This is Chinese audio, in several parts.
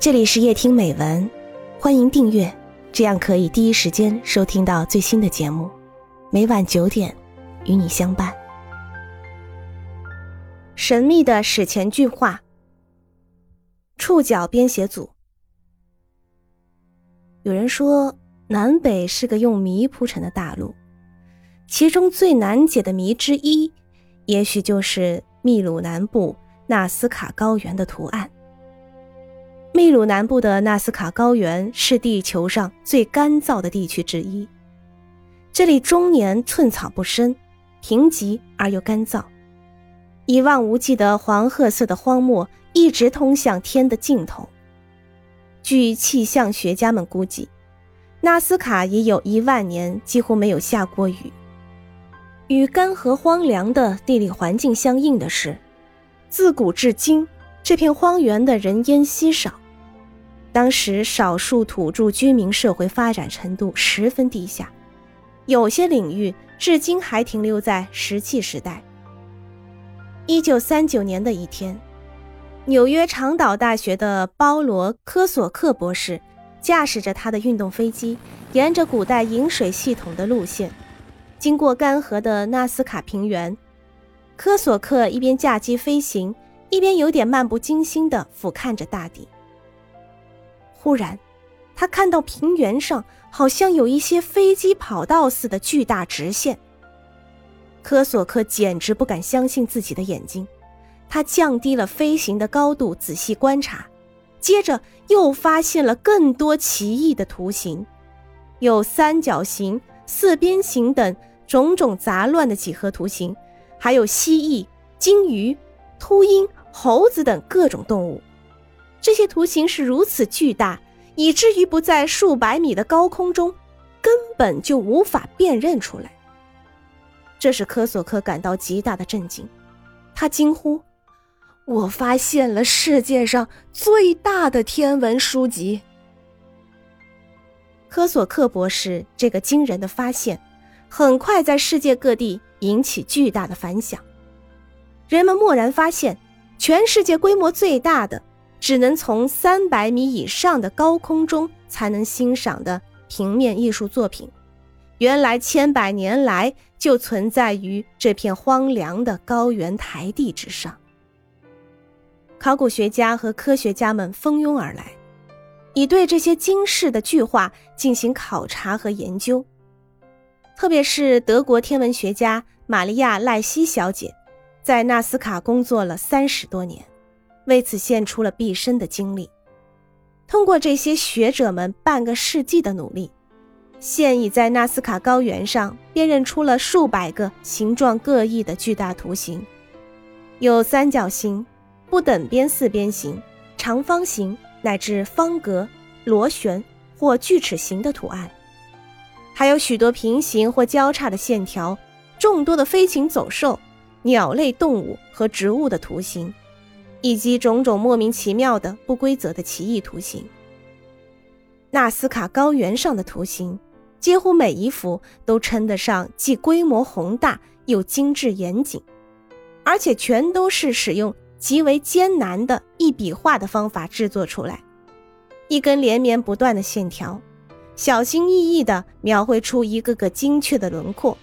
这里是夜听美文，欢迎订阅，这样可以第一时间收听到最新的节目。每晚九点，与你相伴。神秘的史前巨画，触角编写组。有人说，南北是个用谜铺成的大陆，其中最难解的谜之一，也许就是秘鲁南部纳斯卡高原的图案。秘鲁南部的纳斯卡高原是地球上最干燥的地区之一，这里终年寸草不生，贫瘠而又干燥，一望无际的黄褐色的荒漠一直通向天的尽头。据气象学家们估计，纳斯卡已有一万年几乎没有下过雨。与干涸荒凉的地理环境相应的是，自古至今这片荒原的人烟稀少。当时少数土著居民社会发展程度十分低下，有些领域至今还停留在石器时代。一九三九年的一天，纽约长岛大学的包罗科索克博士驾驶着他的运动飞机，沿着古代饮水系统的路线，经过干涸的纳斯卡平原。科索克一边驾机飞行，一边有点漫不经心地俯瞰着大地。忽然，他看到平原上好像有一些飞机跑道似的巨大直线。科索克简直不敢相信自己的眼睛，他降低了飞行的高度，仔细观察，接着又发现了更多奇异的图形，有三角形、四边形等种种杂乱的几何图形，还有蜥蜴、鲸鱼、秃鹰、猴子等各种动物。这些图形是如此巨大，以至于不在数百米的高空中，根本就无法辨认出来。这使科索克感到极大的震惊，他惊呼：“我发现了世界上最大的天文书籍！”科索克博士这个惊人的发现，很快在世界各地引起巨大的反响。人们蓦然发现，全世界规模最大的。只能从三百米以上的高空中才能欣赏的平面艺术作品，原来千百年来就存在于这片荒凉的高原台地之上。考古学家和科学家们蜂拥而来，以对这些惊世的巨画进行考察和研究。特别是德国天文学家玛利亚·赖希小姐，在纳斯卡工作了三十多年。为此献出了毕生的精力。通过这些学者们半个世纪的努力，现已在纳斯卡高原上辨认出了数百个形状各异的巨大图形，有三角形、不等边四边形、长方形乃至方格、螺旋或锯齿形的图案，还有许多平行或交叉的线条，众多的飞禽走兽、鸟类动物和植物的图形。以及种种莫名其妙的不规则的奇异图形。纳斯卡高原上的图形，几乎每一幅都称得上既规模宏大又精致严谨，而且全都是使用极为艰难的一笔画的方法制作出来。一根连绵不断的线条，小心翼翼地描绘出一个个精确的轮廓。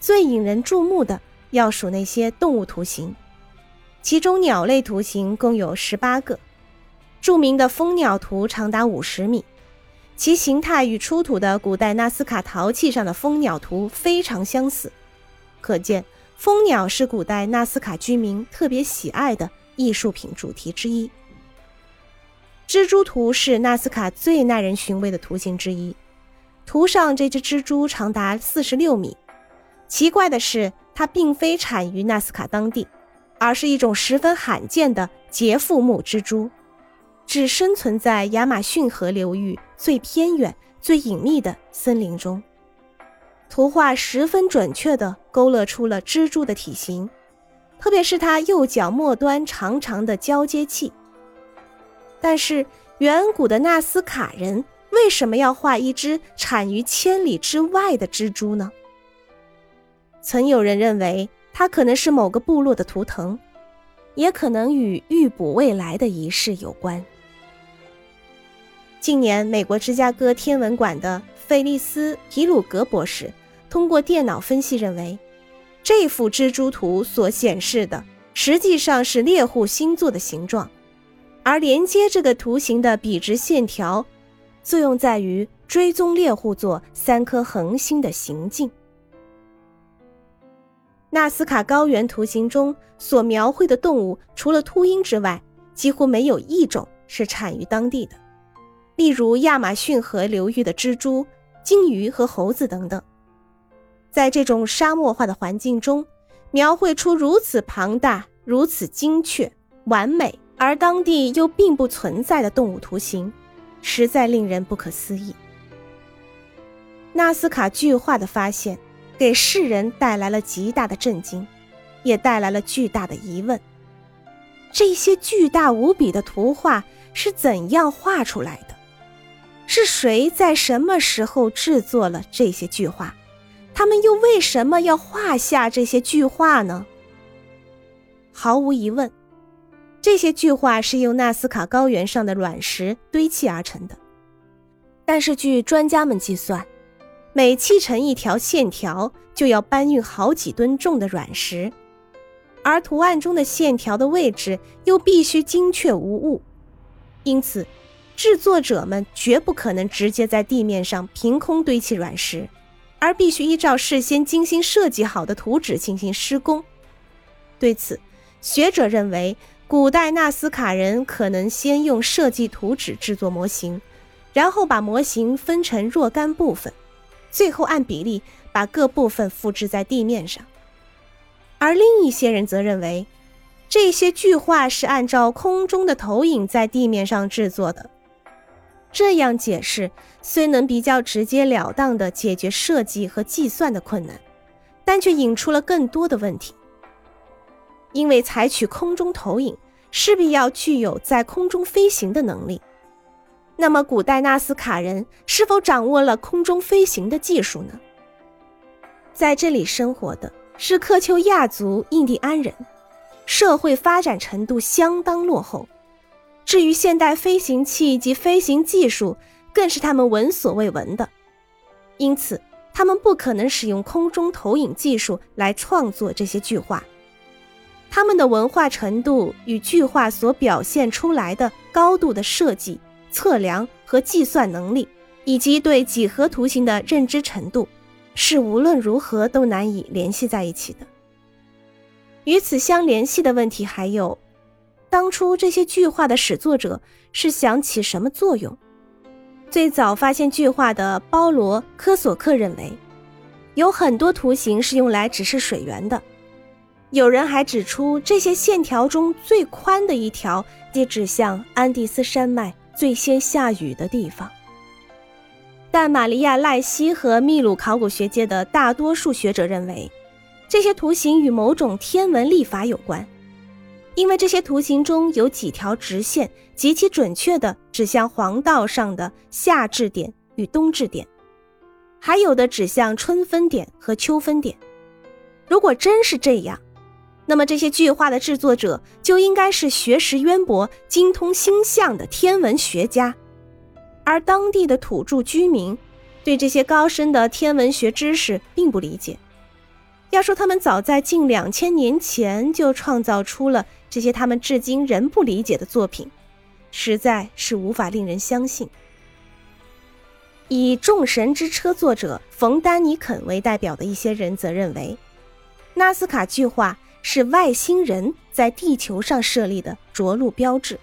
最引人注目的要数那些动物图形。其中鸟类图形共有十八个，著名的蜂鸟图长达五十米，其形态与出土的古代纳斯卡陶器上的蜂鸟图非常相似，可见蜂鸟是古代纳斯卡居民特别喜爱的艺术品主题之一。蜘蛛图是纳斯卡最耐人寻味的图形之一，图上这只蜘蛛长达四十六米，奇怪的是它并非产于纳斯卡当地。而是一种十分罕见的节腹目蜘蛛，只生存在亚马逊河流域最偏远、最隐秘的森林中。图画十分准确地勾勒出了蜘蛛的体型，特别是它右脚末端长长的交接器。但是，远古的纳斯卡人为什么要画一只产于千里之外的蜘蛛呢？曾有人认为。它可能是某个部落的图腾，也可能与预卜未来的仪式有关。近年，美国芝加哥天文馆的费利斯·皮鲁格博士通过电脑分析认为，这幅蜘蛛图所显示的实际上是猎户星座的形状，而连接这个图形的笔直线条，作用在于追踪猎户座三颗恒星的行进。纳斯卡高原图形中所描绘的动物，除了秃鹰之外，几乎没有一种是产于当地的。例如亚马逊河流域的蜘蛛、鲸鱼和猴子等等，在这种沙漠化的环境中，描绘出如此庞大、如此精确、完美，而当地又并不存在的动物图形，实在令人不可思议。纳斯卡巨画的发现，给世人带来了极大的震惊，也带来了巨大的疑问：这些巨大无比的图画是怎样画出来的？是谁在什么时候制作了这些巨画？他们又为什么要画下这些巨画呢？毫无疑问，这些巨画是用纳斯卡高原上的卵石堆砌而成的。但是，据专家们计算，每砌成一条线条，就要搬运好几吨重的卵石，而图案中的线条的位置又必须精确无误，因此。制作者们绝不可能直接在地面上凭空堆砌软石，而必须依照事先精心设计好的图纸进行施工。对此，学者认为，古代纳斯卡人可能先用设计图纸制作模型，然后把模型分成若干部分，最后按比例把各部分复制在地面上。而另一些人则认为，这些巨画是按照空中的投影在地面上制作的。这样解释虽能比较直截了当地解决设计和计算的困难，但却引出了更多的问题。因为采取空中投影势必要具有在空中飞行的能力，那么古代纳斯卡人是否掌握了空中飞行的技术呢？在这里生活的是克丘亚族印第安人，社会发展程度相当落后。至于现代飞行器及飞行技术，更是他们闻所未闻的，因此他们不可能使用空中投影技术来创作这些巨画。他们的文化程度与巨画所表现出来的高度的设计、测量和计算能力，以及对几何图形的认知程度，是无论如何都难以联系在一起的。与此相联系的问题还有。当初这些巨画的始作者是想起什么作用？最早发现巨画的包罗·科索克认为，有很多图形是用来指示水源的。有人还指出，这些线条中最宽的一条，即指向安第斯山脉最先下雨的地方。但玛利亚·赖西和秘鲁考古学界的大多数学者认为，这些图形与某种天文历法有关。因为这些图形中有几条直线极其准确地指向黄道上的夏至点与冬至点，还有的指向春分点和秋分点。如果真是这样，那么这些巨画的制作者就应该是学识渊博、精通星象的天文学家，而当地的土著居民对这些高深的天文学知识并不理解。要说他们早在近两千年前就创造出了。这些他们至今仍不理解的作品，实在是无法令人相信。以众神之车作者冯·丹尼肯为代表的一些人则认为，纳斯卡巨画是外星人在地球上设立的着陆标志，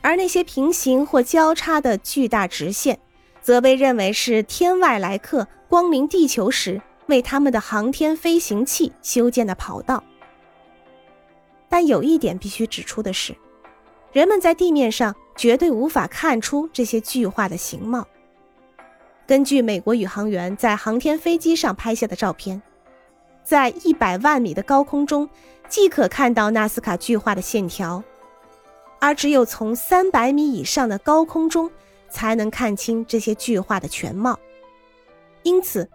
而那些平行或交叉的巨大直线，则被认为是天外来客光临地球时为他们的航天飞行器修建的跑道。但有一点必须指出的是，人们在地面上绝对无法看出这些巨化的形貌。根据美国宇航员在航天飞机上拍下的照片，在一百万米的高空中，即可看到纳斯卡巨画的线条，而只有从三百米以上的高空中，才能看清这些巨画的全貌。因此，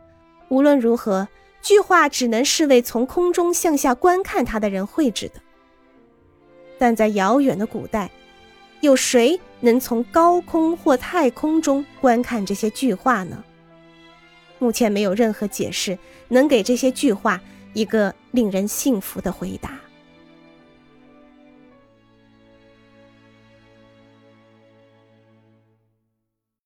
无论如何，巨画只能是为从空中向下观看它的人绘制的。但在遥远的古代，有谁能从高空或太空中观看这些巨画呢？目前没有任何解释能给这些句话一个令人信服的回答。